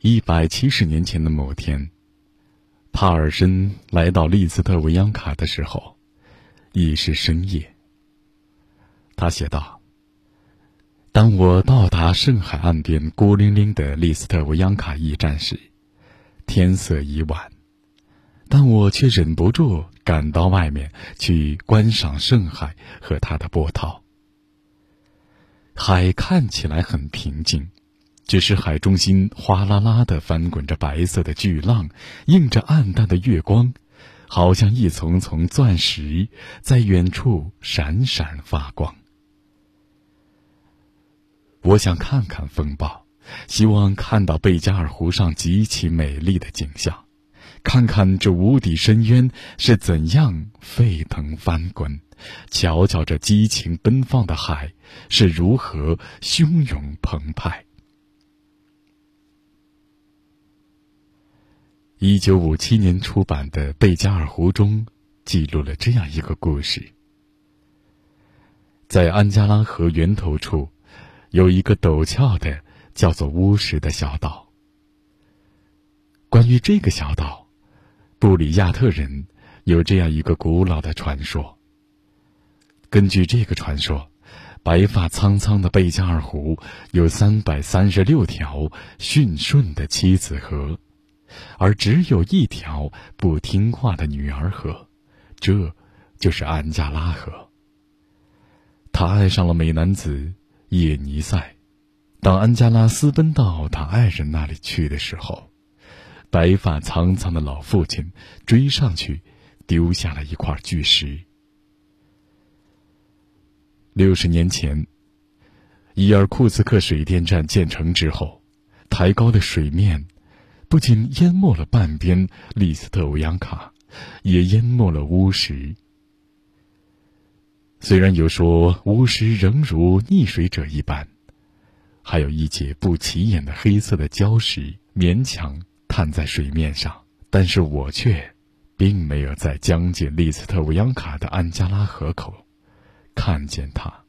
一百七十年前的某天，帕尔森来到利斯特维扬卡的时候，已是深夜。他写道：“当我到达圣海岸边孤零零的利斯特维扬卡驿站时，天色已晚，但我却忍不住赶到外面去观赏圣海和它的波涛。海看起来很平静。”只是海中心哗啦啦的翻滚着白色的巨浪，映着暗淡的月光，好像一丛丛钻石在远处闪闪发光。我想看看风暴，希望看到贝加尔湖上极其美丽的景象，看看这无底深渊是怎样沸腾翻滚，瞧瞧这激情奔放的海是如何汹涌澎湃。一九五七年出版的《贝加尔湖》中，记录了这样一个故事：在安加拉河源头处，有一个陡峭的叫做乌石的小岛。关于这个小岛，布里亚特人有这样一个古老的传说。根据这个传说，白发苍苍的贝加尔湖有三百三十六条驯顺的妻子河。而只有一条不听话的女儿河，这就是安加拉河。他爱上了美男子叶尼塞。当安加拉私奔到他爱人那里去的时候，白发苍苍的老父亲追上去，丢下了一块巨石。六十年前，伊尔库茨克水电站建成之后，抬高的水面。不仅淹没了半边利斯特维扬卡，也淹没了乌石。虽然有说乌石仍如溺水者一般，还有一截不起眼的黑色的礁石勉强探在水面上，但是我却并没有在将近利斯特维扬卡的安加拉河口看见它。